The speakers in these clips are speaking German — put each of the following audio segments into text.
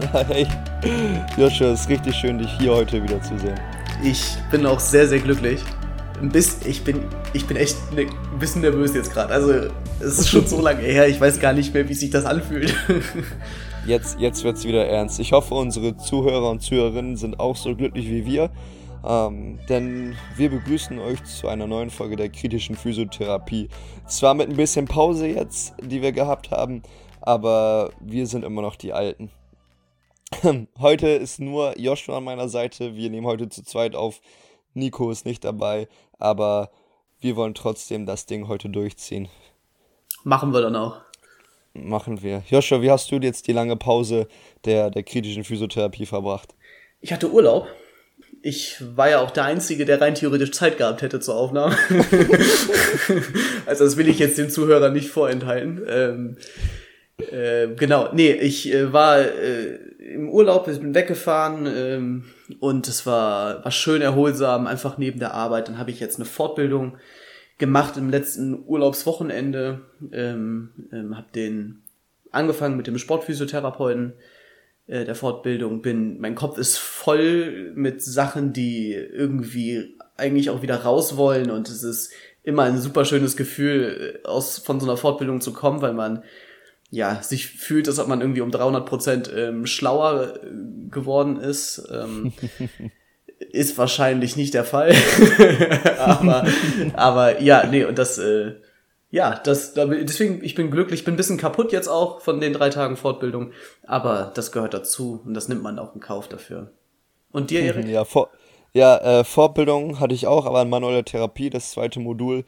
Ja, hey, Joshua, es ist richtig schön, dich hier heute wieder zu sehen. Ich bin auch sehr, sehr glücklich. Bisschen, ich, bin, ich bin echt ne, ein bisschen nervös jetzt gerade. Also, es ist schon so lange her, ich weiß gar nicht mehr, wie sich das anfühlt. Jetzt, jetzt wird es wieder ernst. Ich hoffe, unsere Zuhörer und Zuhörerinnen sind auch so glücklich wie wir. Ähm, denn wir begrüßen euch zu einer neuen Folge der kritischen Physiotherapie. Zwar mit ein bisschen Pause jetzt, die wir gehabt haben, aber wir sind immer noch die Alten. Heute ist nur Joshua an meiner Seite. Wir nehmen heute zu zweit auf. Nico ist nicht dabei, aber wir wollen trotzdem das Ding heute durchziehen. Machen wir dann auch. Machen wir. Joshua, wie hast du jetzt die lange Pause der, der kritischen Physiotherapie verbracht? Ich hatte Urlaub. Ich war ja auch der Einzige, der rein theoretisch Zeit gehabt hätte zur Aufnahme. also das will ich jetzt den Zuhörern nicht vorenthalten. Ähm, äh, genau, nee, ich äh, war äh, im Urlaub, ich bin weggefahren ähm, und es war, war schön erholsam, einfach neben der Arbeit. Dann habe ich jetzt eine Fortbildung gemacht im letzten Urlaubswochenende, ähm, ähm, habe den angefangen mit dem Sportphysiotherapeuten äh, der Fortbildung, bin, mein Kopf ist voll mit Sachen, die irgendwie eigentlich auch wieder raus wollen und es ist immer ein super schönes Gefühl, äh, aus, von so einer Fortbildung zu kommen, weil man ja, sich fühlt, als ob man irgendwie um 300 Prozent ähm, schlauer äh, geworden ist. Ähm, ist wahrscheinlich nicht der Fall. aber, aber ja, nee, und das, äh, ja, das, deswegen, ich bin glücklich, bin ein bisschen kaputt jetzt auch von den drei Tagen Fortbildung, aber das gehört dazu und das nimmt man auch in Kauf dafür. Und dir, Erik? Ja, vor, ja äh, Fortbildung hatte ich auch, aber in manuelle Therapie, das zweite Modul.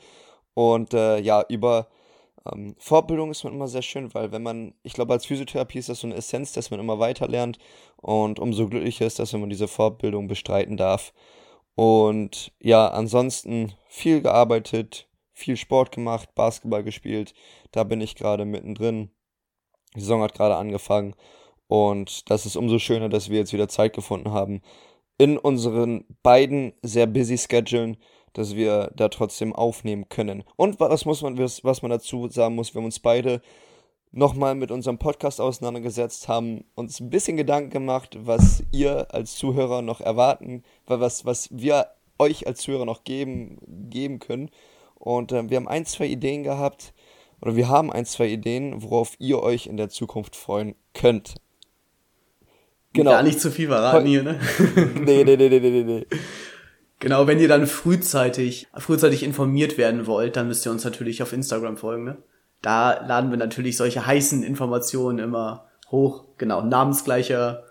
Und äh, ja, über ähm, Fortbildung ist man immer sehr schön, weil wenn man, ich glaube, als Physiotherapie ist das so eine Essenz, dass man immer weiter lernt und umso glücklicher ist das, wenn man diese Fortbildung bestreiten darf. Und ja, ansonsten viel gearbeitet, viel Sport gemacht, Basketball gespielt. Da bin ich gerade mittendrin. Die Saison hat gerade angefangen und das ist umso schöner, dass wir jetzt wieder Zeit gefunden haben, in unseren beiden sehr busy Schedulen dass wir da trotzdem aufnehmen können. Und was muss man, was man dazu sagen muss, wir haben uns beide nochmal mit unserem Podcast auseinandergesetzt, haben uns ein bisschen Gedanken gemacht, was ihr als Zuhörer noch erwarten, was, was wir euch als Zuhörer noch geben, geben können. Und äh, wir haben ein, zwei Ideen gehabt, oder wir haben ein, zwei Ideen, worauf ihr euch in der Zukunft freuen könnt. Genau. Gar nicht zu viel verraten hier, ne? nee, nee, nee, nee, nee, nee. Genau, wenn ihr dann frühzeitig, frühzeitig informiert werden wollt, dann müsst ihr uns natürlich auf Instagram folgen, ne? Da laden wir natürlich solche heißen Informationen immer hoch. Genau, namensgleicher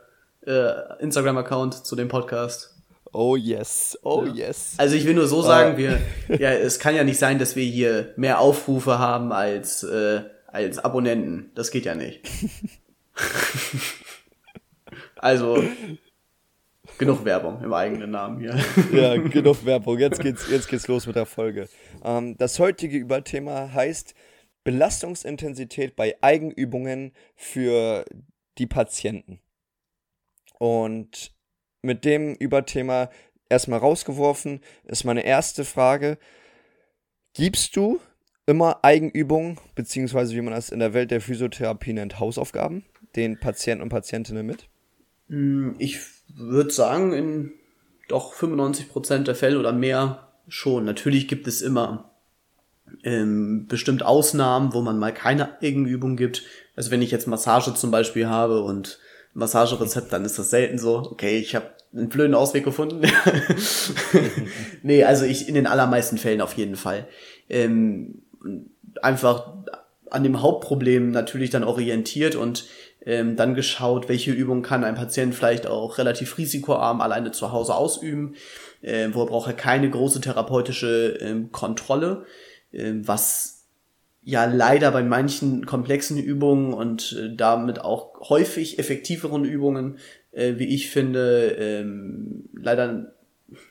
äh, Instagram-Account zu dem Podcast. Oh yes, oh ja. yes. Also ich will nur so sagen, uh. wir, ja, es kann ja nicht sein, dass wir hier mehr Aufrufe haben als, äh, als Abonnenten. Das geht ja nicht. also, Genug Werbung im eigenen Namen hier. Ja, genug Werbung. Jetzt geht's, jetzt geht's los mit der Folge. Ähm, das heutige Überthema heißt Belastungsintensität bei Eigenübungen für die Patienten. Und mit dem Überthema erstmal rausgeworfen ist meine erste Frage. Gibst du immer Eigenübungen, beziehungsweise wie man das in der Welt der Physiotherapie nennt, Hausaufgaben, den Patienten und Patientinnen mit? Hm, ich würde sagen, in doch 95% der Fälle oder mehr schon. Natürlich gibt es immer ähm, bestimmt Ausnahmen, wo man mal keine Eigenübung gibt. Also wenn ich jetzt Massage zum Beispiel habe und Massagerezept, dann ist das selten so, okay, ich habe einen blöden Ausweg gefunden. nee, also ich in den allermeisten Fällen auf jeden Fall. Ähm, einfach an dem Hauptproblem natürlich dann orientiert und ähm, dann geschaut, welche Übungen kann ein Patient vielleicht auch relativ risikoarm alleine zu Hause ausüben, äh, wo er braucht er keine große therapeutische ähm, Kontrolle, äh, was ja leider bei manchen komplexen Übungen und äh, damit auch häufig effektiveren Übungen, äh, wie ich finde, ähm, leider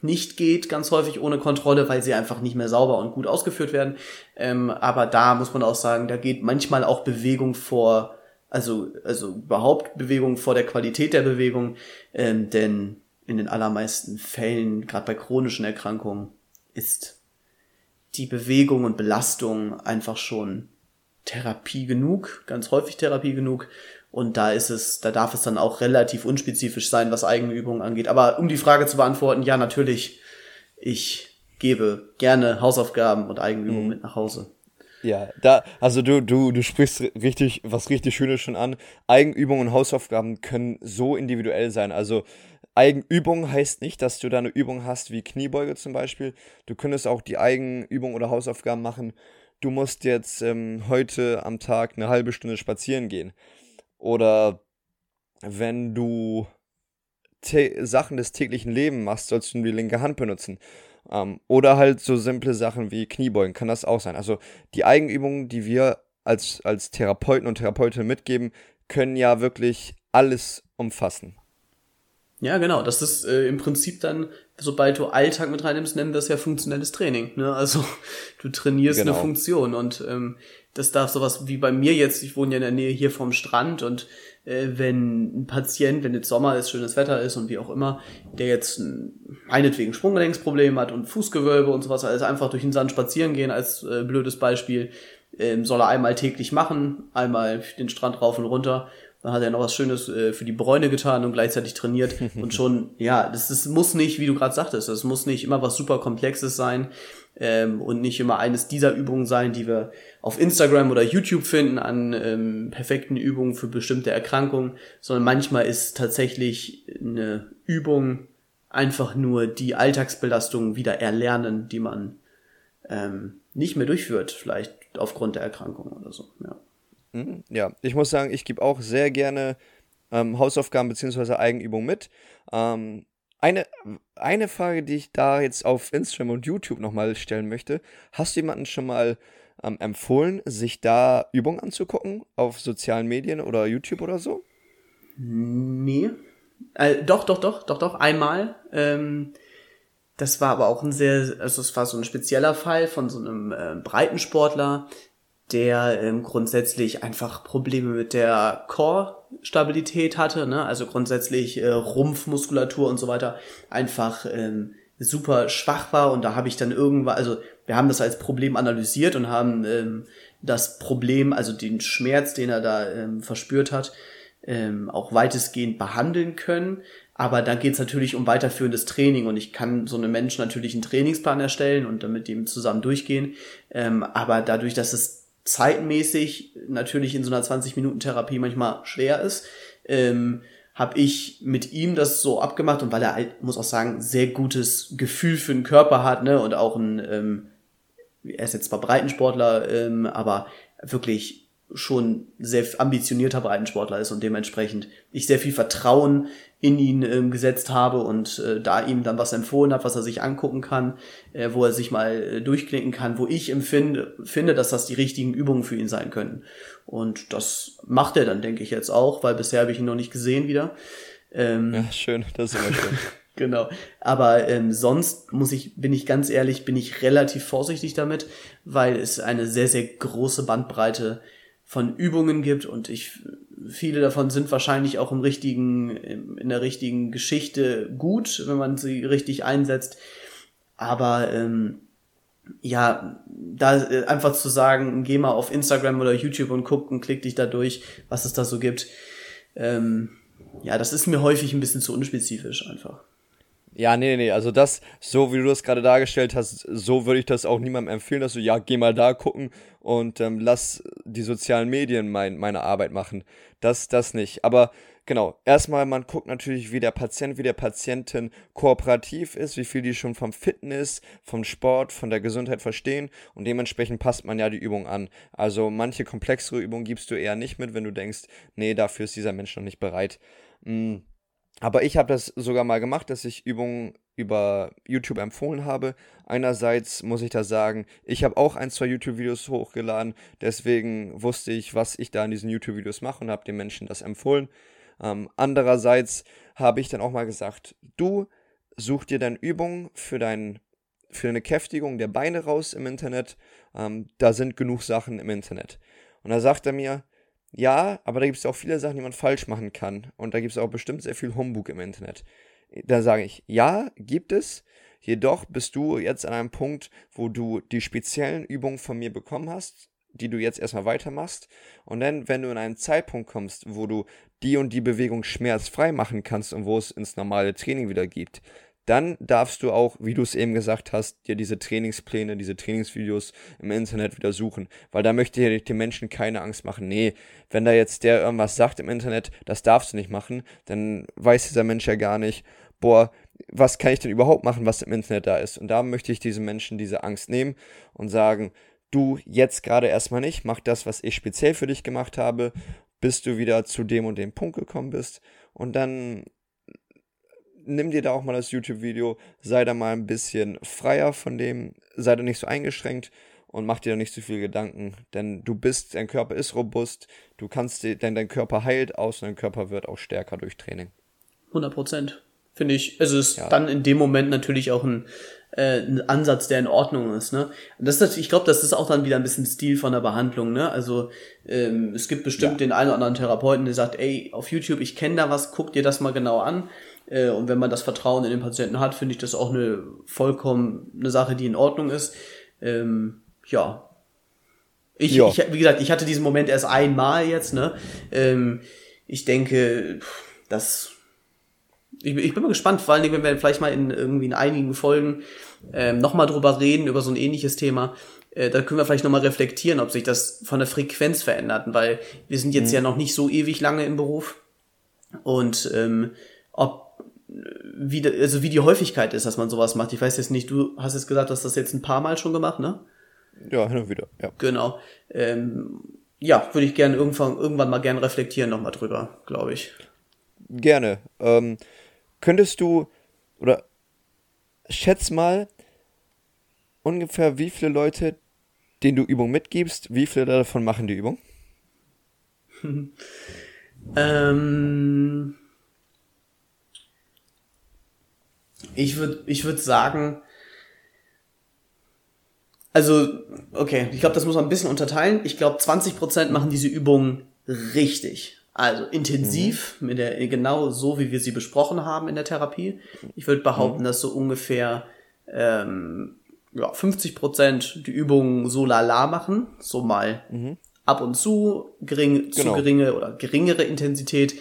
nicht geht, ganz häufig ohne Kontrolle, weil sie einfach nicht mehr sauber und gut ausgeführt werden. Ähm, aber da muss man auch sagen, da geht manchmal auch Bewegung vor also, also überhaupt Bewegung vor der Qualität der Bewegung, ähm, denn in den allermeisten Fällen, gerade bei chronischen Erkrankungen, ist die Bewegung und Belastung einfach schon Therapie genug, ganz häufig Therapie genug. Und da ist es, da darf es dann auch relativ unspezifisch sein, was eigene Übungen angeht. Aber um die Frage zu beantworten, ja, natürlich, ich gebe gerne Hausaufgaben und Eigenübungen mhm. mit nach Hause. Ja, da, also du, du, du sprichst richtig, was richtig Schönes schon an. Eigenübungen und Hausaufgaben können so individuell sein. Also Eigenübung heißt nicht, dass du da eine Übung hast wie Kniebeuge zum Beispiel. Du könntest auch die Eigenübung oder Hausaufgaben machen. Du musst jetzt ähm, heute am Tag eine halbe Stunde spazieren gehen. Oder wenn du Sachen des täglichen Lebens machst, sollst du die linke Hand benutzen. Ähm, oder halt so simple Sachen wie Kniebeugen, kann das auch sein. Also die Eigenübungen, die wir als, als Therapeuten und Therapeutinnen mitgeben, können ja wirklich alles umfassen. Ja, genau. Das ist äh, im Prinzip dann, sobald du Alltag mit reinnimmst, nennen wir das ja funktionelles Training. Ne? Also du trainierst genau. eine Funktion und ähm, das darf sowas wie bei mir jetzt, ich wohne ja in der Nähe hier vom Strand und wenn ein Patient, wenn jetzt Sommer ist, schönes Wetter ist und wie auch immer, der jetzt ein, meinetwegen Sprunggelenksproblem hat und Fußgewölbe und sowas, also einfach durch den Sand spazieren gehen als äh, blödes Beispiel, ähm, soll er einmal täglich machen, einmal den Strand rauf und runter dann hat er noch was Schönes äh, für die Bräune getan und gleichzeitig trainiert. und schon, ja, das, das muss nicht, wie du gerade sagtest, das muss nicht immer was super Komplexes sein ähm, und nicht immer eines dieser Übungen sein, die wir auf Instagram oder YouTube finden an ähm, perfekten Übungen für bestimmte Erkrankungen, sondern manchmal ist tatsächlich eine Übung einfach nur die Alltagsbelastung wieder erlernen, die man ähm, nicht mehr durchführt, vielleicht aufgrund der Erkrankung oder so. Ja. Mhm, ja, ich muss sagen, ich gebe auch sehr gerne ähm, Hausaufgaben bzw. Eigenübungen mit. Ähm, eine, eine Frage, die ich da jetzt auf Instagram und YouTube nochmal stellen möchte. Hast du jemanden schon mal ähm, empfohlen, sich da Übungen anzugucken auf sozialen Medien oder YouTube oder so? Nee. Äh, doch, doch, doch, doch, doch, einmal. Ähm, das war aber auch ein sehr, also es war so ein spezieller Fall von so einem äh, Breitensportler, der ähm, grundsätzlich einfach Probleme mit der Core-Stabilität hatte, ne? also grundsätzlich äh, Rumpfmuskulatur und so weiter einfach ähm, super schwach war und da habe ich dann irgendwann, also wir haben das als Problem analysiert und haben ähm, das Problem, also den Schmerz, den er da ähm, verspürt hat, ähm, auch weitestgehend behandeln können. Aber da geht es natürlich um weiterführendes Training und ich kann so einem Menschen natürlich einen Trainingsplan erstellen und dann mit dem zusammen durchgehen. Ähm, aber dadurch, dass es zeitmäßig natürlich in so einer 20-Minuten-Therapie manchmal schwer ist, ähm, habe ich mit ihm das so abgemacht und weil er halt, muss auch sagen, sehr gutes Gefühl für den Körper hat, ne, und auch ein, ähm, er ist jetzt zwar Breitensportler, ähm, aber wirklich schon sehr ambitionierter Breitensportler ist und dementsprechend ich sehr viel Vertrauen in ihn ähm, gesetzt habe und äh, da ihm dann was empfohlen habe, was er sich angucken kann, äh, wo er sich mal äh, durchklicken kann, wo ich empfinde, finde, dass das die richtigen Übungen für ihn sein können. Und das macht er dann, denke ich jetzt auch, weil bisher habe ich ihn noch nicht gesehen wieder. Ähm, ja, schön, das ist immer schön. genau. Aber ähm, sonst muss ich, bin ich ganz ehrlich, bin ich relativ vorsichtig damit, weil es eine sehr, sehr große Bandbreite von Übungen gibt und ich viele davon sind wahrscheinlich auch im richtigen in der richtigen Geschichte gut, wenn man sie richtig einsetzt. Aber ähm, ja, da äh, einfach zu sagen, geh mal auf Instagram oder YouTube und guck und klick dich da durch, was es da so gibt. Ähm, ja, das ist mir häufig ein bisschen zu unspezifisch einfach. Ja, nee, nee, also das, so wie du das gerade dargestellt hast, so würde ich das auch niemandem empfehlen, dass du, ja, geh mal da gucken und ähm, lass die sozialen Medien mein, meine Arbeit machen. Das, das nicht. Aber genau, erstmal, man guckt natürlich, wie der Patient, wie der Patientin kooperativ ist, wie viel die schon vom Fitness, vom Sport, von der Gesundheit verstehen und dementsprechend passt man ja die Übung an. Also manche komplexere Übungen gibst du eher nicht mit, wenn du denkst, nee, dafür ist dieser Mensch noch nicht bereit. Mhm. Aber ich habe das sogar mal gemacht, dass ich Übungen über YouTube empfohlen habe. Einerseits muss ich da sagen, ich habe auch ein, zwei YouTube-Videos hochgeladen, deswegen wusste ich, was ich da in diesen YouTube-Videos mache und habe den Menschen das empfohlen. Ähm, andererseits habe ich dann auch mal gesagt, du such dir dann Übungen für, dein, für eine Kräftigung der Beine raus im Internet. Ähm, da sind genug Sachen im Internet. Und da sagt er mir, ja, aber da gibt es auch viele Sachen, die man falsch machen kann. Und da gibt es auch bestimmt sehr viel Humbug im Internet. Da sage ich, ja, gibt es. Jedoch bist du jetzt an einem Punkt, wo du die speziellen Übungen von mir bekommen hast, die du jetzt erstmal weitermachst. Und dann, wenn du in einen Zeitpunkt kommst, wo du die und die Bewegung schmerzfrei machen kannst und wo es ins normale Training wieder gibt, dann darfst du auch, wie du es eben gesagt hast, dir diese Trainingspläne, diese Trainingsvideos im Internet wieder suchen. Weil da möchte ich den Menschen keine Angst machen. Nee, wenn da jetzt der irgendwas sagt im Internet, das darfst du nicht machen, dann weiß dieser Mensch ja gar nicht, boah, was kann ich denn überhaupt machen, was im Internet da ist? Und da möchte ich diesen Menschen diese Angst nehmen und sagen, du jetzt gerade erstmal nicht, mach das, was ich speziell für dich gemacht habe, bis du wieder zu dem und dem Punkt gekommen bist. Und dann nimm dir da auch mal das YouTube-Video, sei da mal ein bisschen freier von dem, sei da nicht so eingeschränkt und mach dir da nicht so viel Gedanken, denn du bist, dein Körper ist robust, du kannst, denn dein Körper heilt aus und dein Körper wird auch stärker durch Training. 100 Prozent. Finde ich, es ist ja. dann in dem Moment natürlich auch ein, äh, ein Ansatz, der in Ordnung ist. Ne? das ist, ich glaube, das ist auch dann wieder ein bisschen Stil von der Behandlung. Ne? Also ähm, es gibt bestimmt ja. den einen oder anderen Therapeuten, der sagt, ey, auf YouTube, ich kenne da was, guck dir das mal genau an. Äh, und wenn man das Vertrauen in den Patienten hat, finde ich das auch eine vollkommen eine Sache, die in Ordnung ist. Ähm, ja. Ich, ja. ich, wie gesagt, ich hatte diesen Moment erst einmal jetzt, ne? Ähm, ich denke, das. Ich, ich bin mal gespannt, vor allen Dingen, wenn wir vielleicht mal in irgendwie in einigen Folgen ähm, nochmal drüber reden, über so ein ähnliches Thema, äh, da können wir vielleicht nochmal reflektieren, ob sich das von der Frequenz verändert, weil wir sind jetzt mhm. ja noch nicht so ewig lange im Beruf. Und ähm, ob wie, also wie die Häufigkeit ist, dass man sowas macht. Ich weiß jetzt nicht, du hast jetzt gesagt, dass das jetzt ein paar Mal schon gemacht, ne? Ja, hin und wieder, ja. Genau. Ähm, ja, würde ich gerne irgendwann, irgendwann mal gerne reflektieren nochmal drüber, glaube ich. Gerne. Ähm, könntest du, oder schätz mal ungefähr, wie viele Leute, denen du Übung mitgibst, wie viele davon machen die Übung? ähm Ich würde ich würd sagen, also, okay, ich glaube, das muss man ein bisschen unterteilen. Ich glaube, 20% machen diese Übungen richtig. Also intensiv, mhm. mit der, genau so, wie wir sie besprochen haben in der Therapie. Ich würde behaupten, mhm. dass so ungefähr ähm, ja, 50% die Übungen so lala machen, so mal mhm. ab und zu, gering, genau. zu geringe oder geringere Intensität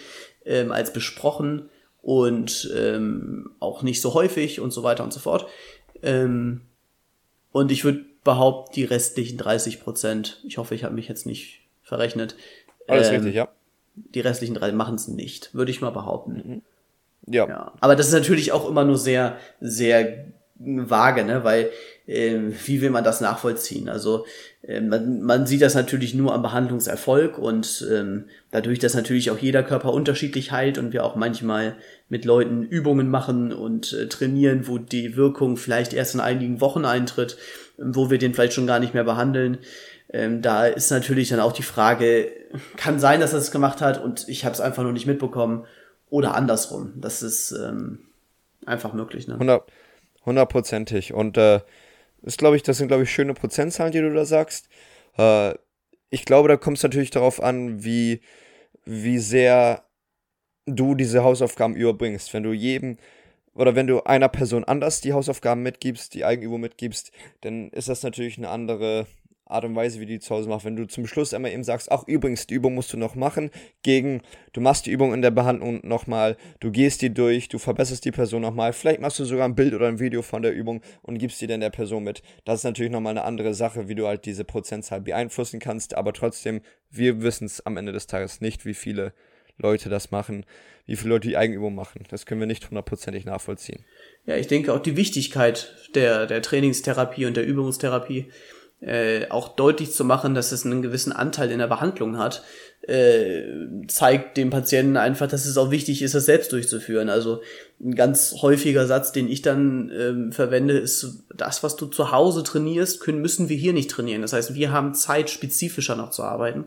ähm, als besprochen und ähm, auch nicht so häufig und so weiter und so fort. Ähm, und ich würde behaupten, die restlichen 30 Prozent, ich hoffe, ich habe mich jetzt nicht verrechnet. Alles ähm, richtig, ja. Die restlichen drei machen es nicht, würde ich mal behaupten. Mhm. Ja. ja. Aber das ist natürlich auch immer nur sehr, sehr vage, ne? Weil äh, wie will man das nachvollziehen? Also äh, man, man sieht das natürlich nur am Behandlungserfolg und ähm, dadurch, dass natürlich auch jeder Körper unterschiedlich heilt und wir auch manchmal mit Leuten Übungen machen und äh, trainieren, wo die Wirkung vielleicht erst in einigen Wochen eintritt, wo wir den vielleicht schon gar nicht mehr behandeln. Ähm, da ist natürlich dann auch die Frage, kann sein, dass er es gemacht hat und ich habe es einfach nur nicht mitbekommen oder andersrum. Das ist ähm, einfach möglich. Ne? Hundertprozentig. Und äh, ist, glaube ich, das sind, glaube ich, schöne Prozentzahlen, die du da sagst. Äh, ich glaube, da kommt es natürlich darauf an, wie, wie sehr du diese Hausaufgaben überbringst. Wenn du jedem oder wenn du einer Person anders die Hausaufgaben mitgibst, die Eigenübung mitgibst, dann ist das natürlich eine andere Art und Weise, wie du die zu Hause machst. Wenn du zum Schluss einmal eben sagst, ach übrigens, die Übung musst du noch machen, gegen, du machst die Übung in der Behandlung nochmal, du gehst die durch, du verbesserst die Person nochmal, vielleicht machst du sogar ein Bild oder ein Video von der Übung und gibst die dann der Person mit. Das ist natürlich nochmal eine andere Sache, wie du halt diese Prozentzahl beeinflussen kannst, aber trotzdem, wir wissen es am Ende des Tages nicht, wie viele Leute das machen, wie viele Leute die Eigenübung machen. Das können wir nicht hundertprozentig nachvollziehen. Ja, ich denke auch die Wichtigkeit der, der Trainingstherapie und der Übungstherapie äh, auch deutlich zu machen, dass es einen gewissen Anteil in der Behandlung hat, äh, zeigt dem Patienten einfach, dass es auch wichtig ist, das selbst durchzuführen. Also ein ganz häufiger Satz, den ich dann ähm, verwende, ist, das, was du zu Hause trainierst, können, müssen wir hier nicht trainieren. Das heißt, wir haben Zeit, spezifischer noch zu arbeiten.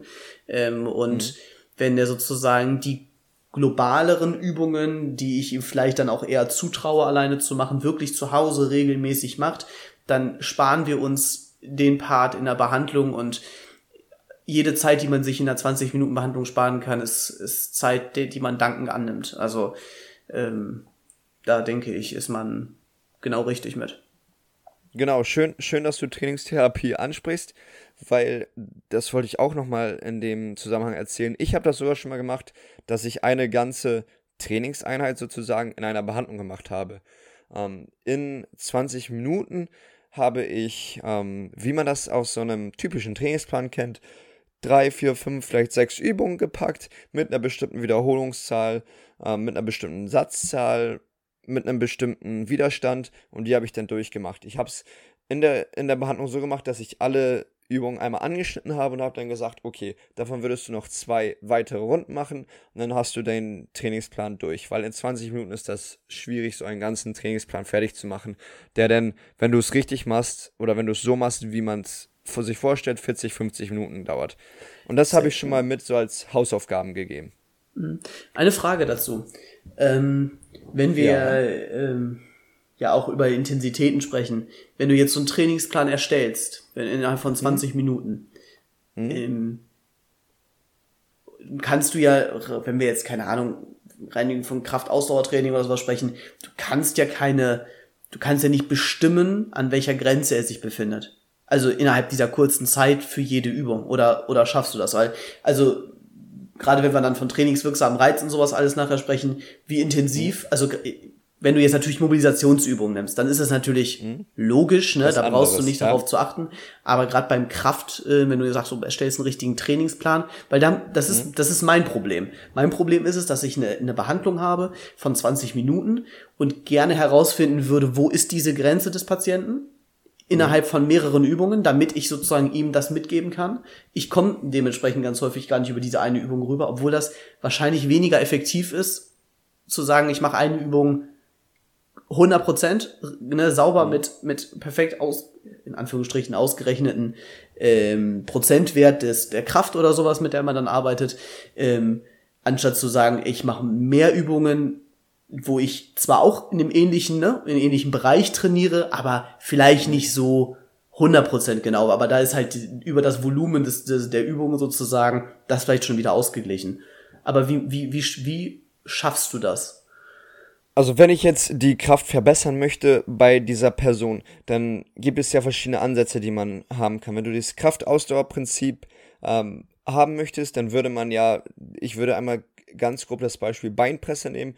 Ähm, und mhm. wenn der sozusagen die globaleren Übungen, die ich ihm vielleicht dann auch eher zutraue, alleine zu machen, wirklich zu Hause regelmäßig macht, dann sparen wir uns den Part in der Behandlung und jede Zeit, die man sich in der 20 Minuten Behandlung sparen kann, ist, ist Zeit, die, die man dankend annimmt. Also ähm, da denke ich, ist man genau richtig mit. Genau, schön, schön, dass du Trainingstherapie ansprichst, weil das wollte ich auch nochmal in dem Zusammenhang erzählen. Ich habe das sogar schon mal gemacht, dass ich eine ganze Trainingseinheit sozusagen in einer Behandlung gemacht habe. Ähm, in 20 Minuten habe ich, ähm, wie man das aus so einem typischen Trainingsplan kennt, drei, vier, fünf, vielleicht sechs Übungen gepackt mit einer bestimmten Wiederholungszahl, äh, mit einer bestimmten Satzzahl, mit einem bestimmten Widerstand und die habe ich dann durchgemacht. Ich habe es in der, in der Behandlung so gemacht, dass ich alle Übungen einmal angeschnitten habe und habe dann gesagt, okay, davon würdest du noch zwei weitere Runden machen und dann hast du deinen Trainingsplan durch, weil in 20 Minuten ist das schwierig, so einen ganzen Trainingsplan fertig zu machen, der dann, wenn du es richtig machst oder wenn du es so machst, wie man es vor sich vorstellt, 40, 50 Minuten dauert. Und das habe ich schon mal mit so als Hausaufgaben gegeben. Mhm. Eine Frage dazu. Ähm, wenn wir ja. Ähm, ja auch über Intensitäten sprechen, wenn du jetzt so einen Trainingsplan erstellst, innerhalb von 20 mhm. Minuten, mhm. Ähm, kannst du ja, wenn wir jetzt, keine Ahnung, reinigen von Kraftausdauertraining oder sowas sprechen, du kannst ja keine, du kannst ja nicht bestimmen, an welcher Grenze er sich befindet. Also innerhalb dieser kurzen Zeit für jede Übung. Oder, oder schaffst du das? Weil, also gerade wenn wir dann von trainingswirksamen Reizen und sowas alles nachher sprechen, wie intensiv, also wenn du jetzt natürlich Mobilisationsübungen nimmst, dann ist es natürlich mhm. logisch, ne? da brauchst anderes, du nicht ja. darauf zu achten. Aber gerade beim Kraft, äh, wenn du sagst, du erstellst einen richtigen Trainingsplan, weil dann, das ist, mhm. das ist mein Problem. Mein Problem ist es, dass ich eine, eine Behandlung habe von 20 Minuten und gerne herausfinden würde, wo ist diese Grenze des Patienten? innerhalb von mehreren Übungen, damit ich sozusagen ihm das mitgeben kann. Ich komme dementsprechend ganz häufig gar nicht über diese eine Übung rüber, obwohl das wahrscheinlich weniger effektiv ist, zu sagen, ich mache eine Übung 100 Prozent, ne, sauber mit, mit perfekt aus, in Anführungsstrichen ausgerechneten ähm, Prozentwert des, der Kraft oder sowas, mit der man dann arbeitet, ähm, anstatt zu sagen, ich mache mehr Übungen wo ich zwar auch in dem ähnlichen, ne, in dem ähnlichen Bereich trainiere, aber vielleicht nicht so 100% genau, aber da ist halt über das Volumen des, des, der Übungen sozusagen das vielleicht schon wieder ausgeglichen. Aber wie, wie, wie, wie schaffst du das? Also wenn ich jetzt die Kraft verbessern möchte bei dieser Person, dann gibt es ja verschiedene Ansätze, die man haben kann. Wenn du das Kraftausdauerprinzip ähm, haben möchtest, dann würde man ja, ich würde einmal ganz grob das Beispiel Beinpresse nehmen.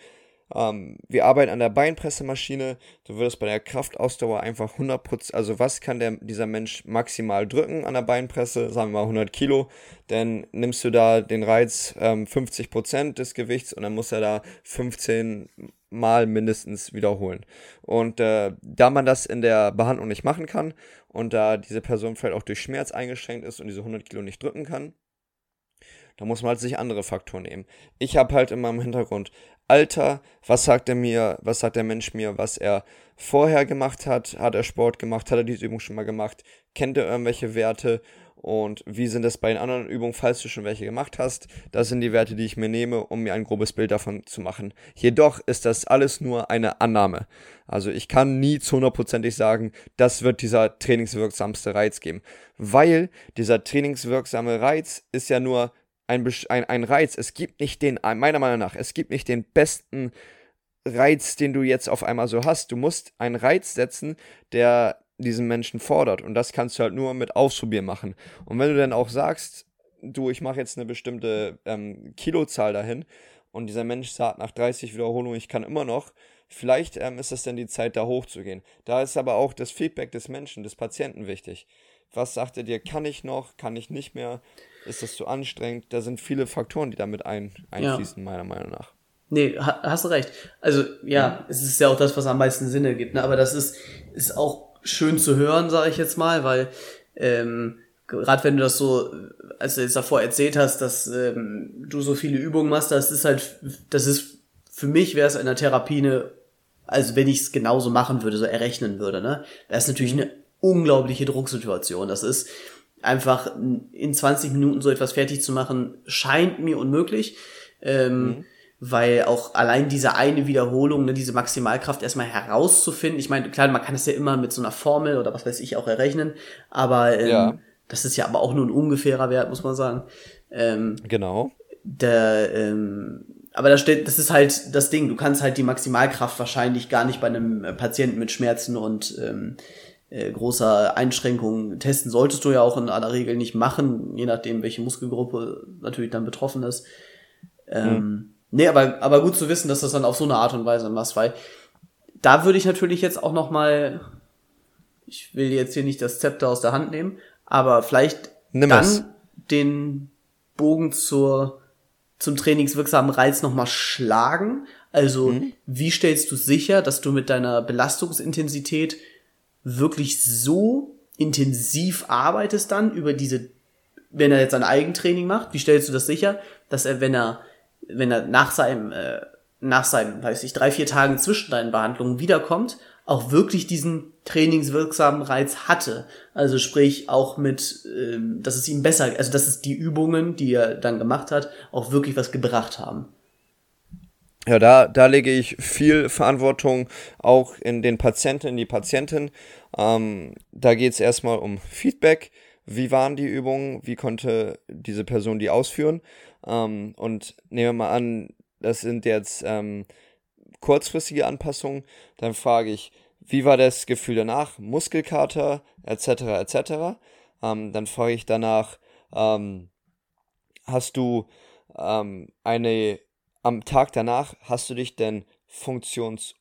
Ähm, wir arbeiten an der Beinpressemaschine. Du würdest bei der Kraftausdauer einfach 100%, also was kann der, dieser Mensch maximal drücken an der Beinpresse? Sagen wir mal 100 Kilo. Dann nimmst du da den Reiz ähm, 50% des Gewichts und dann muss er da 15 Mal mindestens wiederholen. Und äh, da man das in der Behandlung nicht machen kann und da diese Person vielleicht auch durch Schmerz eingeschränkt ist und diese 100 Kilo nicht drücken kann, da muss man halt sich andere Faktoren nehmen. Ich habe halt in meinem Hintergrund Alter, was sagt er mir, was sagt der Mensch mir, was er vorher gemacht hat, hat er Sport gemacht, hat er diese Übung schon mal gemacht, kennt er irgendwelche Werte und wie sind es bei den anderen Übungen, falls du schon welche gemacht hast. Das sind die Werte, die ich mir nehme, um mir ein grobes Bild davon zu machen. Jedoch ist das alles nur eine Annahme. Also ich kann nie zu hundertprozentig sagen, das wird dieser trainingswirksamste Reiz geben. Weil dieser trainingswirksame Reiz ist ja nur ein, ein, ein Reiz. Es gibt nicht den, meiner Meinung nach, es gibt nicht den besten Reiz, den du jetzt auf einmal so hast. Du musst einen Reiz setzen, der diesen Menschen fordert. Und das kannst du halt nur mit Ausprobieren machen. Und wenn du dann auch sagst, du, ich mache jetzt eine bestimmte ähm, Kilozahl dahin und dieser Mensch sagt nach 30 Wiederholungen, ich kann immer noch, vielleicht ähm, ist es dann die Zeit, da hochzugehen. Da ist aber auch das Feedback des Menschen, des Patienten wichtig. Was sagt er dir, kann ich noch, kann ich nicht mehr? Ist das zu anstrengend? Da sind viele Faktoren, die damit ein, einfließen, ja. meiner Meinung nach. Nee, hast du recht. Also ja, ja, es ist ja auch das, was am meisten Sinn ergibt. Ne? Aber das ist, ist auch schön zu hören, sage ich jetzt mal, weil ähm, gerade wenn du das so, als du jetzt davor erzählt hast, dass ähm, du so viele Übungen machst, das ist halt, das ist für mich wäre es in der Therapie eine, also wenn ich es genauso machen würde, so errechnen würde, ne, wäre es natürlich mhm. eine unglaubliche Drucksituation. Das ist einfach in 20 Minuten so etwas fertig zu machen, scheint mir unmöglich. Ähm, mhm. Weil auch allein diese eine Wiederholung, ne, diese Maximalkraft erstmal herauszufinden, ich meine, klar, man kann es ja immer mit so einer Formel oder was weiß ich auch errechnen, aber ähm, ja. das ist ja aber auch nur ein ungefährer Wert, muss man sagen. Ähm, genau. Der, ähm, aber da steht, das ist halt das Ding, du kannst halt die Maximalkraft wahrscheinlich gar nicht bei einem Patienten mit Schmerzen und ähm, äh, großer Einschränkung. Testen solltest du ja auch in aller Regel nicht machen, je nachdem, welche Muskelgruppe natürlich dann betroffen ist. Ähm, mhm. Nee, aber, aber gut zu wissen, dass das dann auf so eine Art und Weise machst, weil da würde ich natürlich jetzt auch noch mal, ich will jetzt hier nicht das Zepter aus der Hand nehmen, aber vielleicht Nimm dann es. den Bogen zur, zum trainingswirksamen Reiz noch mal schlagen. Also, mhm. wie stellst du sicher, dass du mit deiner Belastungsintensität wirklich so intensiv arbeitest dann über diese, wenn er jetzt ein Eigentraining macht, wie stellst du das sicher, dass er, wenn er, wenn er nach seinem, äh, nach seinem, weiß ich, drei, vier Tagen zwischen deinen Behandlungen wiederkommt, auch wirklich diesen trainingswirksamen Reiz hatte. Also sprich auch mit, ähm, dass es ihm besser, also dass es die Übungen, die er dann gemacht hat, auch wirklich was gebracht haben. Ja, da, da lege ich viel Verantwortung auch in den Patienten, in die Patientin. Ähm, da geht es erstmal um Feedback. Wie waren die Übungen? Wie konnte diese Person die ausführen? Ähm, und nehmen wir mal an, das sind jetzt ähm, kurzfristige Anpassungen. Dann frage ich, wie war das Gefühl danach? Muskelkater, etc., etc. Ähm, dann frage ich danach, ähm, hast du ähm, eine am Tag danach hast du dich denn funktions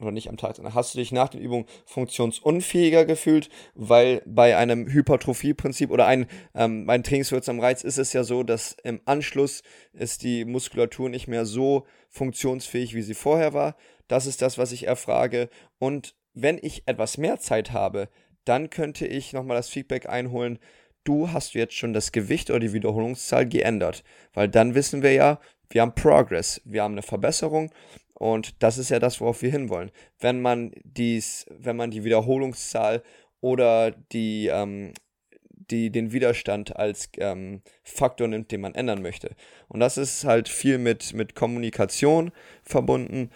oder nicht am Tag danach, hast du dich nach den Übungen funktionsunfähiger gefühlt, weil bei einem Hypertrophie-Prinzip oder ein, ähm, ein trainingswirksamen Reiz ist es ja so, dass im Anschluss ist die Muskulatur nicht mehr so funktionsfähig, wie sie vorher war. Das ist das, was ich erfrage. Und wenn ich etwas mehr Zeit habe, dann könnte ich nochmal das Feedback einholen, du hast jetzt schon das Gewicht oder die Wiederholungszahl geändert. Weil dann wissen wir ja, wir haben Progress, wir haben eine Verbesserung und das ist ja das, worauf wir hinwollen. Wenn man dies, wenn man die Wiederholungszahl oder die, ähm, die den Widerstand als ähm, Faktor nimmt, den man ändern möchte. Und das ist halt viel mit, mit Kommunikation verbunden.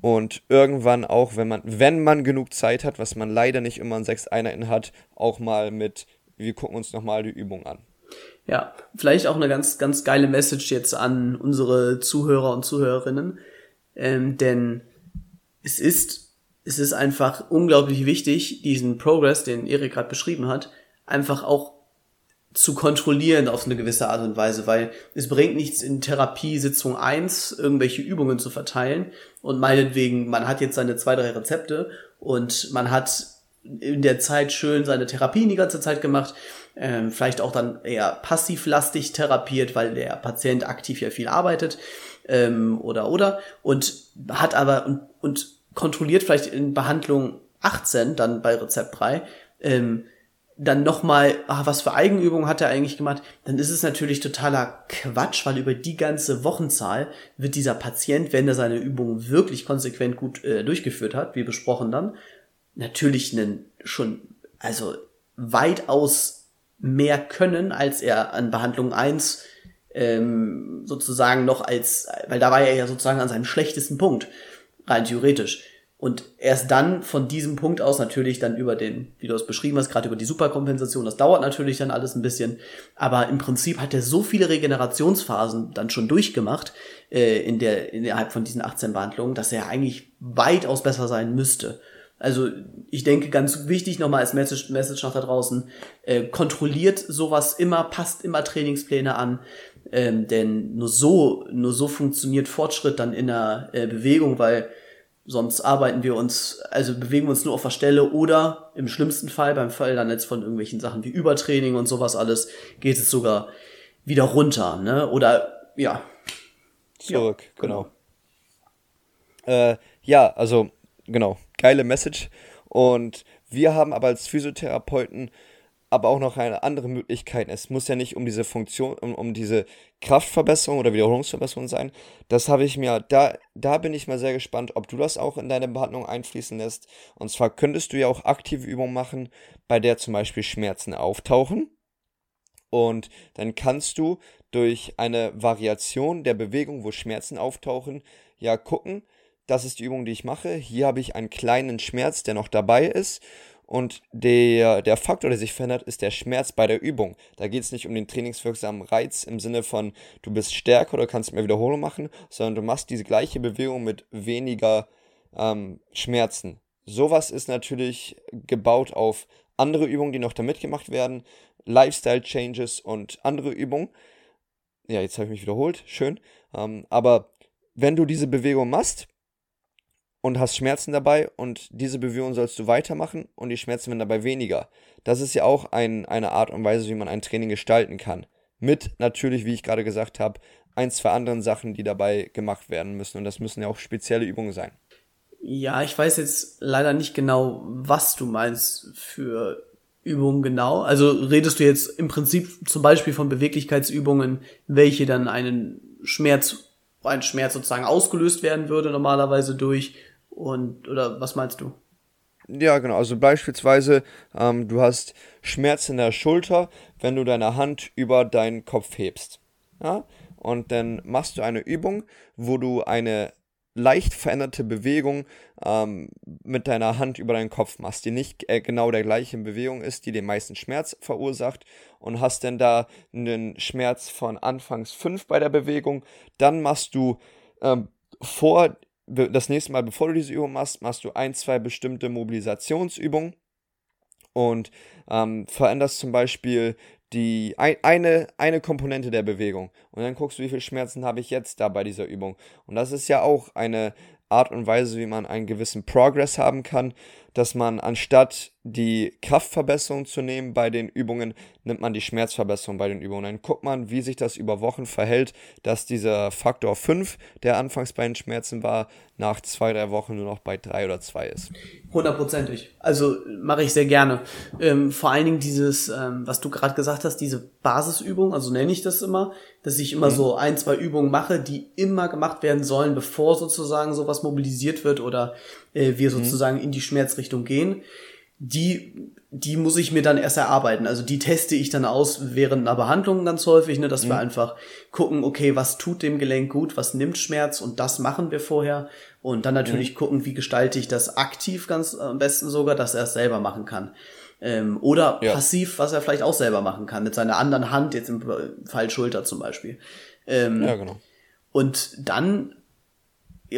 Und irgendwann auch, wenn man, wenn man genug Zeit hat, was man leider nicht immer in sechs Einheiten hat, auch mal mit, wir gucken uns nochmal die Übung an. Ja, vielleicht auch eine ganz, ganz geile Message jetzt an unsere Zuhörer und Zuhörerinnen. Ähm, denn es ist, es ist einfach unglaublich wichtig, diesen Progress, den Erik gerade beschrieben hat, einfach auch zu kontrollieren auf eine gewisse Art und Weise, weil es bringt nichts in Therapiesitzung 1 irgendwelche Übungen zu verteilen und meinetwegen, man hat jetzt seine zwei, drei Rezepte und man hat in der Zeit schön seine Therapien die ganze Zeit gemacht ähm, vielleicht auch dann eher passivlastig therapiert, weil der Patient aktiv ja viel arbeitet ähm, oder oder. Und hat aber und, und kontrolliert vielleicht in Behandlung 18 dann bei Rezept 3 ähm, dann nochmal, ah, was für Eigenübungen hat er eigentlich gemacht, dann ist es natürlich totaler Quatsch, weil über die ganze Wochenzahl wird dieser Patient, wenn er seine Übungen wirklich konsequent gut äh, durchgeführt hat, wie besprochen dann, natürlich einen schon, also weitaus mehr können, als er an Behandlung 1 ähm, sozusagen noch als, weil da war er ja sozusagen an seinem schlechtesten Punkt, rein theoretisch. Und erst dann von diesem Punkt aus natürlich dann über den, wie du es beschrieben hast, gerade über die Superkompensation, das dauert natürlich dann alles ein bisschen, aber im Prinzip hat er so viele Regenerationsphasen dann schon durchgemacht äh, in der, innerhalb von diesen 18 Behandlungen, dass er eigentlich weitaus besser sein müsste. Also ich denke, ganz wichtig nochmal als Message, Message nach da draußen, äh, kontrolliert sowas immer, passt immer Trainingspläne an, ähm, denn nur so, nur so funktioniert Fortschritt dann in der äh, Bewegung, weil sonst arbeiten wir uns, also bewegen wir uns nur auf der Stelle oder im schlimmsten Fall, beim Fall dann jetzt von irgendwelchen Sachen wie Übertraining und sowas alles, geht es sogar wieder runter, ne? Oder ja. Zurück, ja, genau. genau. Äh, ja, also genau, geile Message. Und wir haben aber als Physiotherapeuten aber auch noch eine andere Möglichkeit. Es muss ja nicht um diese Funktion, um, um diese Kraftverbesserung oder Wiederholungsverbesserung sein. Das habe ich mir, da, da bin ich mal sehr gespannt, ob du das auch in deine Behandlung einfließen lässt. Und zwar könntest du ja auch aktive Übungen machen, bei der zum Beispiel Schmerzen auftauchen. Und dann kannst du durch eine Variation der Bewegung, wo Schmerzen auftauchen, ja gucken, das ist die Übung, die ich mache. Hier habe ich einen kleinen Schmerz, der noch dabei ist. Und der, der Faktor, der sich verändert, ist der Schmerz bei der Übung. Da geht es nicht um den trainingswirksamen Reiz im Sinne von, du bist stärker oder kannst mehr Wiederholung machen, sondern du machst diese gleiche Bewegung mit weniger ähm, Schmerzen. sowas ist natürlich gebaut auf andere Übungen, die noch da mitgemacht werden, Lifestyle-Changes und andere Übungen. Ja, jetzt habe ich mich wiederholt, schön. Ähm, aber wenn du diese Bewegung machst und hast Schmerzen dabei und diese Bewegung sollst du weitermachen und die Schmerzen werden dabei weniger. Das ist ja auch ein, eine Art und Weise, wie man ein Training gestalten kann. Mit natürlich, wie ich gerade gesagt habe, ein, zwei anderen Sachen, die dabei gemacht werden müssen. Und das müssen ja auch spezielle Übungen sein. Ja, ich weiß jetzt leider nicht genau, was du meinst für Übungen genau. Also redest du jetzt im Prinzip zum Beispiel von Beweglichkeitsübungen, welche dann einen Schmerz, ein Schmerz sozusagen ausgelöst werden würde normalerweise durch und oder was meinst du? Ja, genau. Also beispielsweise, ähm, du hast Schmerz in der Schulter, wenn du deine Hand über deinen Kopf hebst. Ja? Und dann machst du eine Übung, wo du eine leicht veränderte Bewegung ähm, mit deiner Hand über deinen Kopf machst, die nicht äh, genau der gleichen Bewegung ist, die den meisten Schmerz verursacht und hast dann da einen Schmerz von anfangs 5 bei der Bewegung, dann machst du ähm, vor das nächste Mal, bevor du diese Übung machst, machst du ein, zwei bestimmte Mobilisationsübungen und ähm, veränderst zum Beispiel die ein, eine, eine Komponente der Bewegung. Und dann guckst du, wie viel Schmerzen habe ich jetzt da bei dieser Übung. Und das ist ja auch eine Art und Weise, wie man einen gewissen Progress haben kann, dass man anstatt die Kraftverbesserung zu nehmen bei den Übungen, nimmt man die Schmerzverbesserung bei den Übungen. Dann guckt man, wie sich das über Wochen verhält, dass dieser Faktor 5, der anfangs bei den Schmerzen war, nach zwei, drei Wochen nur noch bei drei oder zwei ist. Hundertprozentig. Also mache ich sehr gerne. Ähm, vor allen Dingen dieses, ähm, was du gerade gesagt hast, diese Basisübung, also nenne ich das immer, dass ich immer mhm. so ein, zwei Übungen mache, die immer gemacht werden sollen, bevor sozusagen sowas mobilisiert wird oder äh, wir mhm. sozusagen mhm. in die Schmerzrichtung gehen die, die muss ich mir dann erst erarbeiten. Also die teste ich dann aus während einer Behandlung ganz häufig, ne, dass mhm. wir einfach gucken, okay, was tut dem Gelenk gut, was nimmt Schmerz und das machen wir vorher. Und dann natürlich mhm. gucken, wie gestalte ich das aktiv ganz am besten sogar, dass er es selber machen kann. Ähm, oder ja. passiv, was er vielleicht auch selber machen kann, mit seiner anderen Hand, jetzt im Fall Schulter zum Beispiel. Ähm, ja, genau. Und dann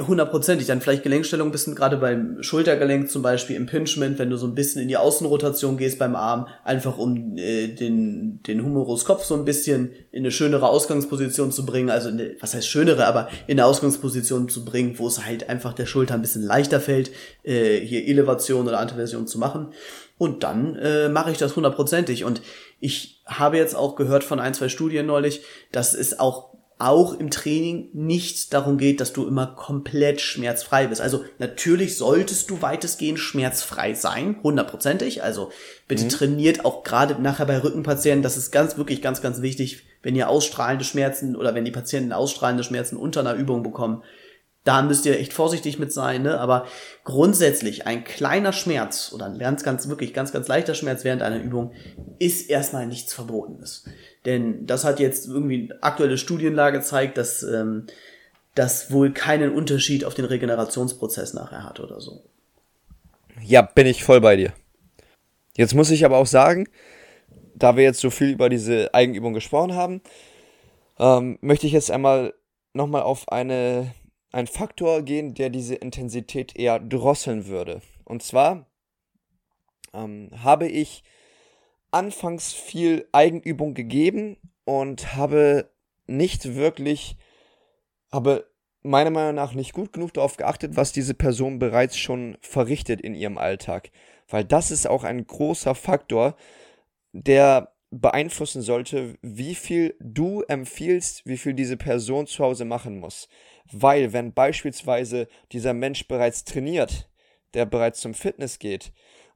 hundertprozentig. Dann vielleicht Gelenkstellung ein bisschen gerade beim Schultergelenk zum Beispiel, Impingement, wenn du so ein bisschen in die Außenrotation gehst beim Arm, einfach um äh, den, den Humerus Kopf so ein bisschen in eine schönere Ausgangsposition zu bringen, also eine, was heißt schönere, aber in eine Ausgangsposition zu bringen, wo es halt einfach der Schulter ein bisschen leichter fällt, äh, hier Elevation oder Antiversion zu machen. Und dann äh, mache ich das hundertprozentig. Und ich habe jetzt auch gehört von ein, zwei Studien neulich, dass es auch auch im Training nicht darum geht, dass du immer komplett schmerzfrei bist. Also natürlich solltest du weitestgehend schmerzfrei sein, hundertprozentig. Also bitte mhm. trainiert auch gerade nachher bei Rückenpatienten, das ist ganz, wirklich ganz, ganz wichtig, wenn ihr ausstrahlende Schmerzen oder wenn die Patienten ausstrahlende Schmerzen unter einer Übung bekommen, da müsst ihr echt vorsichtig mit sein, ne? Aber grundsätzlich ein kleiner Schmerz oder ein ganz, ganz, wirklich ganz, ganz leichter Schmerz während einer Übung ist erstmal nichts Verbotenes. Denn das hat jetzt irgendwie aktuelle Studienlage gezeigt, dass ähm, das wohl keinen Unterschied auf den Regenerationsprozess nachher hat oder so. Ja, bin ich voll bei dir. Jetzt muss ich aber auch sagen, da wir jetzt so viel über diese Eigenübung gesprochen haben, ähm, möchte ich jetzt einmal nochmal auf eine ein Faktor gehen, der diese Intensität eher drosseln würde. Und zwar ähm, habe ich anfangs viel Eigenübung gegeben und habe nicht wirklich, habe meiner Meinung nach nicht gut genug darauf geachtet, was diese Person bereits schon verrichtet in ihrem Alltag. Weil das ist auch ein großer Faktor, der beeinflussen sollte, wie viel du empfiehlst, wie viel diese Person zu Hause machen muss. Weil wenn beispielsweise dieser Mensch bereits trainiert, der bereits zum Fitness geht,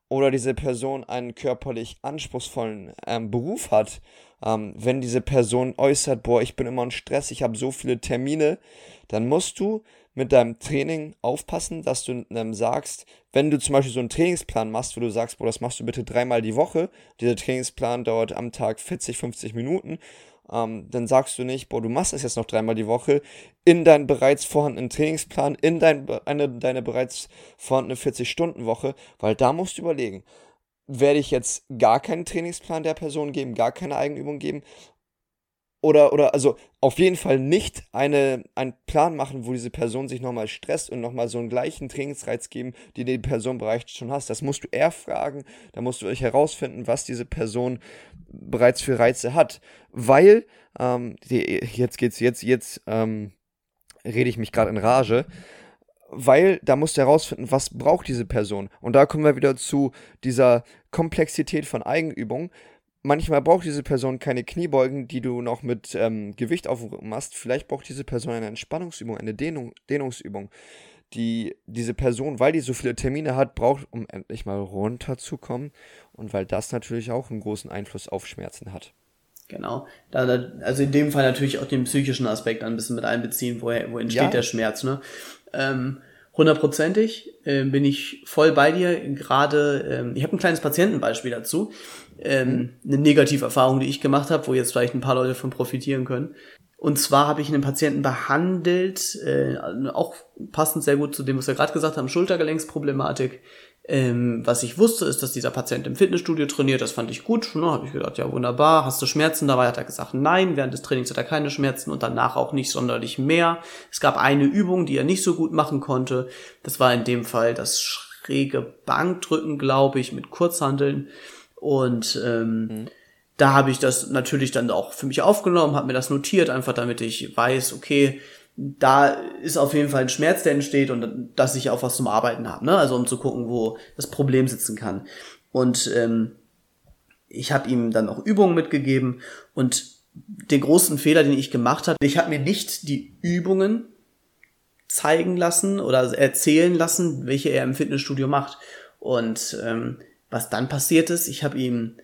oder diese Person einen körperlich anspruchsvollen ähm, Beruf hat, ähm, wenn diese Person äußert, boah, ich bin immer in Stress, ich habe so viele Termine, dann musst du mit deinem Training aufpassen, dass du ähm, sagst, wenn du zum Beispiel so einen Trainingsplan machst, wo du sagst, boah, das machst du bitte dreimal die Woche, dieser Trainingsplan dauert am Tag 40, 50 Minuten ähm, dann sagst du nicht, boah, du machst das jetzt noch dreimal die Woche in deinen bereits vorhandenen Trainingsplan, in dein, eine, deine bereits vorhandene 40-Stunden-Woche, weil da musst du überlegen, werde ich jetzt gar keinen Trainingsplan der Person geben, gar keine Eigenübung geben oder, oder, also auf jeden Fall nicht eine, einen Plan machen, wo diese Person sich nochmal stresst und nochmal so einen gleichen Trainingsreiz geben, die die Person bereits schon hast. Das musst du eher fragen, da musst du euch herausfinden, was diese Person bereits für Reize hat. Weil, ähm, die, jetzt geht's, jetzt, jetzt, ähm, rede ich mich gerade in Rage, weil da musst du herausfinden, was braucht diese Person. Und da kommen wir wieder zu dieser Komplexität von Eigenübung manchmal braucht diese Person keine Kniebeugen, die du noch mit ähm, Gewicht aufmachst. Vielleicht braucht diese Person eine Entspannungsübung, eine Dehnung, Dehnungsübung, die diese Person, weil die so viele Termine hat, braucht, um endlich mal runterzukommen und weil das natürlich auch einen großen Einfluss auf Schmerzen hat. Genau. Da, also in dem Fall natürlich auch den psychischen Aspekt ein bisschen mit einbeziehen, woher, wo entsteht ja. der Schmerz. Ne? Ähm, hundertprozentig äh, bin ich voll bei dir. Gerade, ähm, ich habe ein kleines Patientenbeispiel dazu ähm, eine Negativerfahrung, die ich gemacht habe, wo jetzt vielleicht ein paar Leute von profitieren können. Und zwar habe ich einen Patienten behandelt, äh, auch passend sehr gut zu dem, was wir gerade gesagt haben, Schultergelenksproblematik. Ähm, was ich wusste, ist, dass dieser Patient im Fitnessstudio trainiert. Das fand ich gut. Ne? Habe ich gedacht, ja wunderbar. Hast du Schmerzen dabei? Hat er gesagt, nein. Während des Trainings hat er keine Schmerzen und danach auch nicht sonderlich mehr. Es gab eine Übung, die er nicht so gut machen konnte. Das war in dem Fall das schräge Bankdrücken, glaube ich, mit Kurzhandeln. Und ähm, mhm. da habe ich das natürlich dann auch für mich aufgenommen, habe mir das notiert, einfach damit ich weiß, okay, da ist auf jeden Fall ein Schmerz, der entsteht und dass ich auch was zum Arbeiten habe, ne? Also um zu gucken, wo das Problem sitzen kann. Und ähm, ich habe ihm dann auch Übungen mitgegeben und den großen Fehler, den ich gemacht habe, ich habe mir nicht die Übungen zeigen lassen oder erzählen lassen, welche er im Fitnessstudio macht. Und ähm, was dann passiert ist, ich habe ihm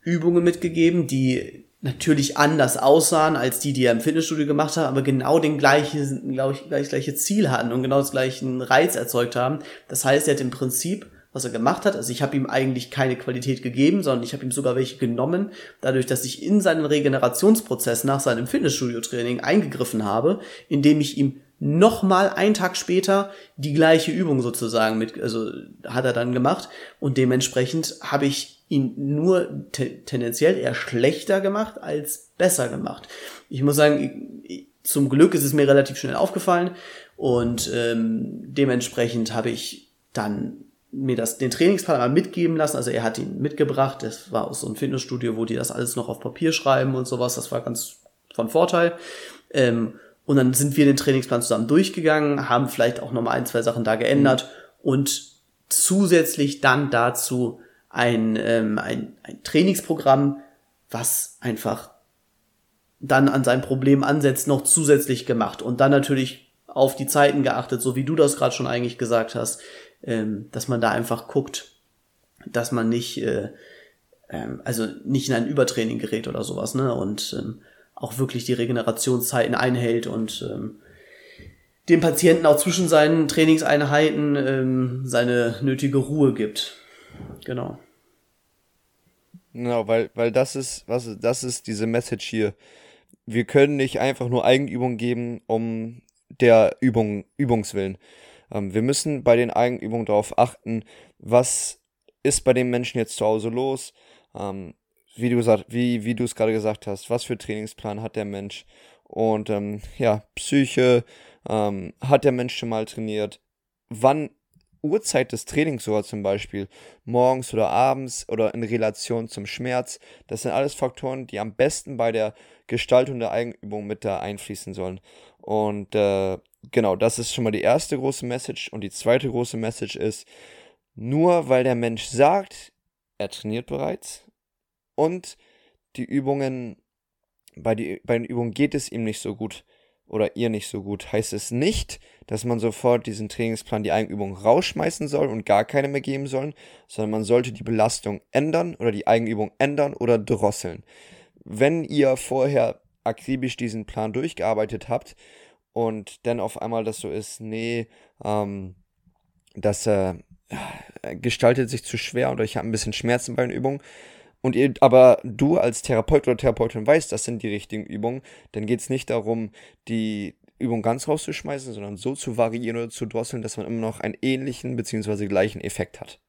Übungen mitgegeben, die natürlich anders aussahen als die, die er im Fitnessstudio gemacht hat, aber genau den gleichen, glaube ich, gleich, gleiche Ziel hatten und genau das gleichen Reiz erzeugt haben. Das heißt, er hat im Prinzip, was er gemacht hat, also ich habe ihm eigentlich keine Qualität gegeben, sondern ich habe ihm sogar welche genommen, dadurch, dass ich in seinen Regenerationsprozess nach seinem Fitnessstudio-Training eingegriffen habe, indem ich ihm nochmal einen Tag später die gleiche Übung sozusagen mit, also hat er dann gemacht und dementsprechend habe ich ihn nur te tendenziell eher schlechter gemacht als besser gemacht. Ich muss sagen, zum Glück ist es mir relativ schnell aufgefallen und ähm, dementsprechend habe ich dann mir das den Trainingsplan mitgeben lassen. Also er hat ihn mitgebracht. Das war aus so einem Fitnessstudio, wo die das alles noch auf Papier schreiben und sowas. Das war ganz von Vorteil. Ähm, und dann sind wir den Trainingsplan zusammen durchgegangen, haben vielleicht auch nochmal ein, zwei Sachen da geändert mhm. und zusätzlich dann dazu ein, ähm, ein, ein Trainingsprogramm, was einfach dann an seinem Problem ansetzt, noch zusätzlich gemacht und dann natürlich auf die Zeiten geachtet, so wie du das gerade schon eigentlich gesagt hast, ähm, dass man da einfach guckt, dass man nicht, äh, ähm, also nicht in ein Übertraining gerät oder sowas, ne? Und ähm, auch wirklich die Regenerationszeiten einhält und ähm, dem Patienten auch zwischen seinen Trainingseinheiten ähm, seine nötige Ruhe gibt. Genau. Genau, weil, weil das ist, was das ist diese Message hier. Wir können nicht einfach nur Eigenübungen geben, um der Übung, Übungswillen. Ähm, wir müssen bei den Eigenübungen darauf achten, was ist bei dem Menschen jetzt zu Hause los, ähm, wie du wie, wie du es gerade gesagt hast, was für Trainingsplan hat der Mensch? Und ähm, ja, Psyche, ähm, hat der Mensch schon mal trainiert? Wann Uhrzeit des Trainings sogar zum Beispiel, morgens oder abends oder in Relation zum Schmerz, das sind alles Faktoren, die am besten bei der Gestaltung der Eigenübung mit da einfließen sollen. Und äh, genau, das ist schon mal die erste große Message. Und die zweite große Message ist, nur weil der Mensch sagt, er trainiert bereits, und die Übungen, bei, die, bei den Übungen geht es ihm nicht so gut oder ihr nicht so gut, heißt es nicht, dass man sofort diesen Trainingsplan, die Eigenübung rausschmeißen soll und gar keine mehr geben soll, sondern man sollte die Belastung ändern oder die Eigenübung ändern oder drosseln. Wenn ihr vorher akribisch diesen Plan durchgearbeitet habt und dann auf einmal das so ist, nee, ähm, das äh, gestaltet sich zu schwer oder ich habe ein bisschen Schmerzen bei den Übungen, und ihr, aber du als Therapeut oder Therapeutin weißt, das sind die richtigen Übungen, dann geht es nicht darum, die Übung ganz rauszuschmeißen, sondern so zu variieren oder zu drosseln, dass man immer noch einen ähnlichen bzw. gleichen Effekt hat.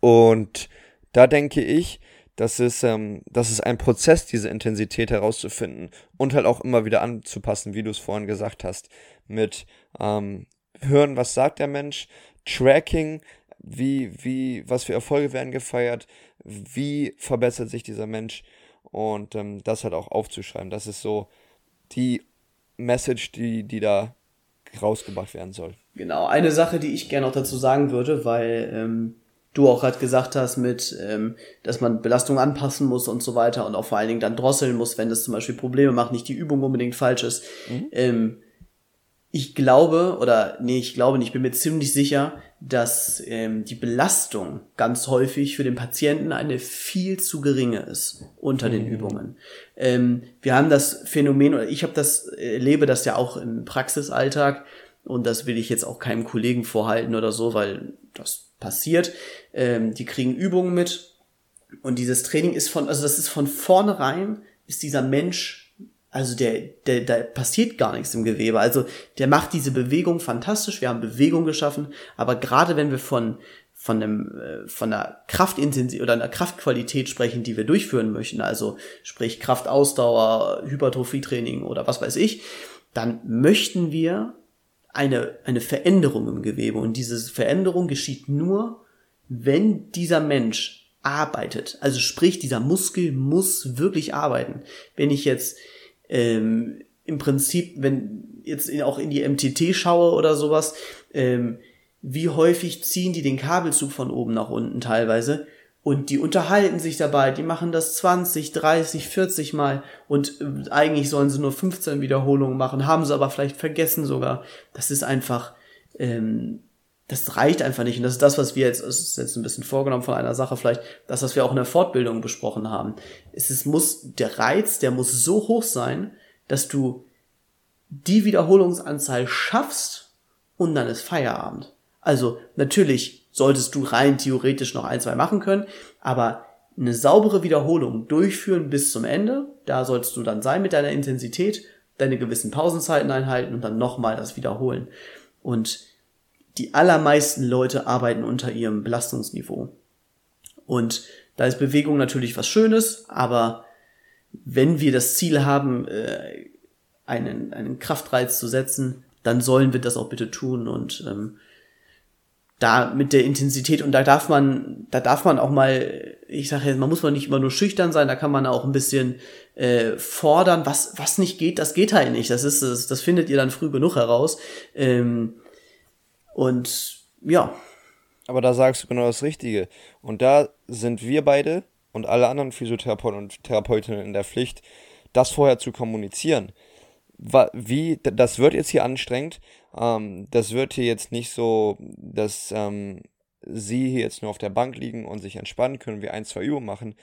Und da denke ich, das ist, ähm, das ist ein Prozess, diese Intensität herauszufinden und halt auch immer wieder anzupassen, wie du es vorhin gesagt hast, mit ähm, hören, was sagt der Mensch, Tracking, wie, wie, was für Erfolge werden gefeiert, wie verbessert sich dieser Mensch und ähm, das halt auch aufzuschreiben. Das ist so die Message, die, die da rausgebracht werden soll. Genau, eine Sache, die ich gerne noch dazu sagen würde, weil ähm, du auch gerade gesagt hast, mit, ähm, dass man Belastung anpassen muss und so weiter und auch vor allen Dingen dann drosseln muss, wenn das zum Beispiel Probleme macht, nicht die Übung unbedingt falsch ist. Mhm. Ähm, ich glaube, oder nee, ich glaube nicht, ich bin mir ziemlich sicher, dass ähm, die Belastung ganz häufig für den Patienten eine viel zu geringe ist unter mhm. den Übungen. Ähm, wir haben das Phänomen, oder ich habe das, erlebe das ja auch im Praxisalltag, und das will ich jetzt auch keinem Kollegen vorhalten oder so, weil das passiert. Ähm, die kriegen Übungen mit und dieses Training ist von, also das ist von vornherein, ist dieser Mensch, also der, der, da passiert gar nichts im Gewebe. Also der macht diese Bewegung fantastisch. Wir haben Bewegung geschaffen, aber gerade wenn wir von von einem äh, von einer Kraftintensität oder einer Kraftqualität sprechen, die wir durchführen möchten, also sprich Kraftausdauer, Hypertrophietraining oder was weiß ich, dann möchten wir eine, eine Veränderung im Gewebe. Und diese Veränderung geschieht nur, wenn dieser Mensch arbeitet. Also sprich, dieser Muskel muss wirklich arbeiten. Wenn ich jetzt ähm, im Prinzip, wenn jetzt auch in die MTT schaue oder sowas, ähm, wie häufig ziehen die den Kabelzug von oben nach unten teilweise und die unterhalten sich dabei, die machen das 20, 30, 40 Mal und äh, eigentlich sollen sie nur 15 Wiederholungen machen, haben sie aber vielleicht vergessen sogar. Das ist einfach, ähm, das reicht einfach nicht. Und das ist das, was wir jetzt, das ist jetzt ein bisschen vorgenommen von einer Sache vielleicht, das, was wir auch in der Fortbildung besprochen haben. Es ist, muss, der Reiz, der muss so hoch sein, dass du die Wiederholungsanzahl schaffst und dann ist Feierabend. Also natürlich solltest du rein theoretisch noch ein, zwei machen können, aber eine saubere Wiederholung durchführen bis zum Ende, da sollst du dann sein mit deiner Intensität, deine gewissen Pausenzeiten einhalten und dann nochmal das wiederholen. Und die allermeisten Leute arbeiten unter ihrem Belastungsniveau. Und da ist Bewegung natürlich was Schönes, aber wenn wir das Ziel haben, äh, einen, einen Kraftreiz zu setzen, dann sollen wir das auch bitte tun. Und ähm, da mit der Intensität und da darf man, da darf man auch mal, ich sage jetzt, man muss man nicht immer nur schüchtern sein, da kann man auch ein bisschen äh, fordern, was was nicht geht, das geht halt nicht, das ist das, das findet ihr dann früh genug heraus. Ähm, und ja. Aber da sagst du genau das Richtige und da sind wir beide und alle anderen Physiotherapeuten und Therapeutinnen in der Pflicht, das vorher zu kommunizieren. Wie, das wird jetzt hier anstrengend, ähm, das wird hier jetzt nicht so, dass ähm, sie hier jetzt nur auf der Bank liegen und sich entspannen können, wir ein, zwei Übungen machen.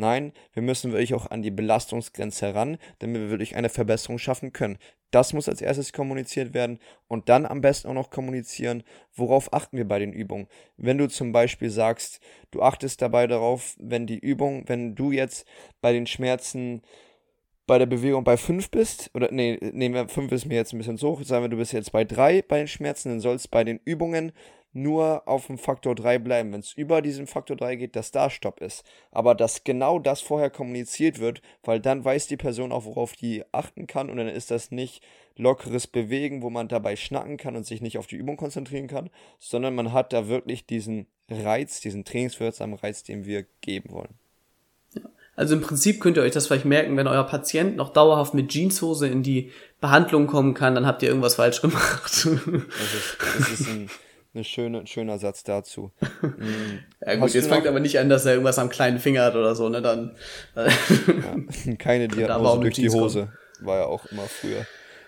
Nein, wir müssen wirklich auch an die Belastungsgrenze heran, damit wir wirklich eine Verbesserung schaffen können. Das muss als erstes kommuniziert werden und dann am besten auch noch kommunizieren, worauf achten wir bei den Übungen. Wenn du zum Beispiel sagst, du achtest dabei darauf, wenn die Übung, wenn du jetzt bei den Schmerzen bei der Bewegung bei 5 bist, oder nee, nehmen wir 5 ist mir jetzt ein bisschen zu hoch, sagen wir, du bist jetzt bei 3 bei den Schmerzen, dann soll es bei den Übungen nur auf dem Faktor 3 bleiben. Wenn es über diesen Faktor 3 geht, dass da Stopp ist. Aber dass genau das vorher kommuniziert wird, weil dann weiß die Person auch, worauf die achten kann und dann ist das nicht lockeres Bewegen, wo man dabei schnacken kann und sich nicht auf die Übung konzentrieren kann, sondern man hat da wirklich diesen Reiz, diesen trainingswirksamen Reiz, den wir geben wollen. Also im Prinzip könnt ihr euch das vielleicht merken, wenn euer Patient noch dauerhaft mit Jeanshose in die Behandlung kommen kann, dann habt ihr irgendwas falsch gemacht. Das ist, das ist ein, eine schöne, ein schöner Satz dazu. Mhm. Ja gut, Hast jetzt fängt aber nicht an, dass er irgendwas am kleinen Finger hat oder so, ne? Dann. ja, keine Diagnose durch die Hose. Kommen. War ja auch immer früher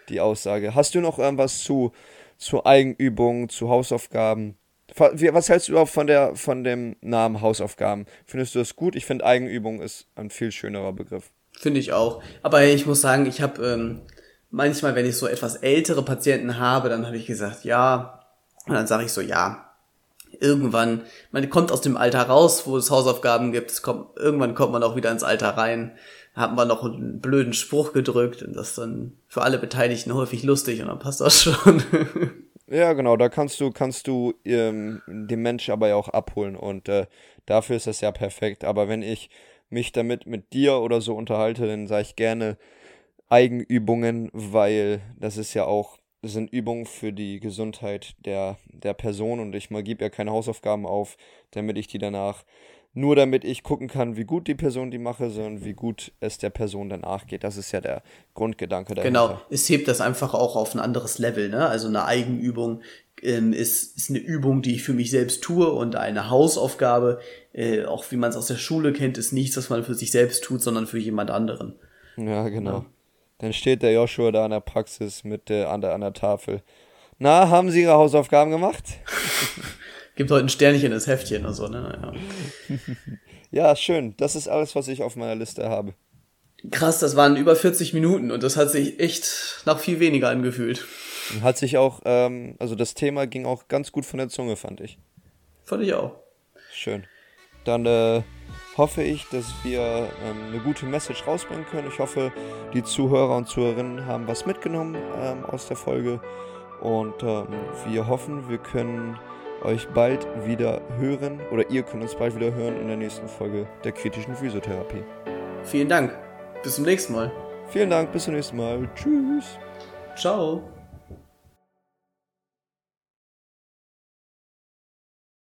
die Aussage. Hast du noch irgendwas zu, zu Eigenübungen, zu Hausaufgaben? Was hältst du überhaupt von, der, von dem Namen Hausaufgaben? Findest du das gut? Ich finde Eigenübung ist ein viel schönerer Begriff. Finde ich auch. Aber ich muss sagen, ich habe ähm, manchmal, wenn ich so etwas ältere Patienten habe, dann habe ich gesagt, ja. Und dann sage ich so, ja. Irgendwann, man kommt aus dem Alter raus, wo es Hausaufgaben gibt. Es kommt, irgendwann kommt man auch wieder ins Alter rein. Hat man noch einen blöden Spruch gedrückt und das ist dann für alle Beteiligten häufig lustig und dann passt das schon. Ja, genau, da kannst du, kannst du ähm, den Mensch aber ja auch abholen und äh, dafür ist das ja perfekt. Aber wenn ich mich damit mit dir oder so unterhalte, dann sage ich gerne Eigenübungen, weil das ist ja auch, sind Übungen für die Gesundheit der, der Person und ich mal gebe ja keine Hausaufgaben auf, damit ich die danach nur damit ich gucken kann, wie gut die Person die mache, sondern wie gut es der Person danach geht. Das ist ja der Grundgedanke dahinter. Genau, es hebt das einfach auch auf ein anderes Level. Ne? Also eine Eigenübung ähm, ist, ist eine Übung, die ich für mich selbst tue und eine Hausaufgabe, äh, auch wie man es aus der Schule kennt, ist nichts, was man für sich selbst tut, sondern für jemand anderen. Ja, genau. Ja. Dann steht der Joshua da an der Praxis mit der, an, der, an der Tafel. Na, haben Sie Ihre Hausaufgaben gemacht? gibt heute ein Sternchen das Heftchen und so, ne? Ja. ja, schön. Das ist alles, was ich auf meiner Liste habe. Krass, das waren über 40 Minuten und das hat sich echt nach viel weniger angefühlt. Hat sich auch, ähm, also das Thema ging auch ganz gut von der Zunge, fand ich. Fand ich auch. Schön. Dann äh, hoffe ich, dass wir ähm, eine gute Message rausbringen können. Ich hoffe, die Zuhörer und Zuhörerinnen haben was mitgenommen ähm, aus der Folge. Und ähm, wir hoffen, wir können euch bald wieder hören oder ihr könnt uns bald wieder hören in der nächsten Folge der kritischen Physiotherapie. Vielen Dank. Bis zum nächsten Mal. Vielen Dank. Bis zum nächsten Mal. Tschüss. Ciao.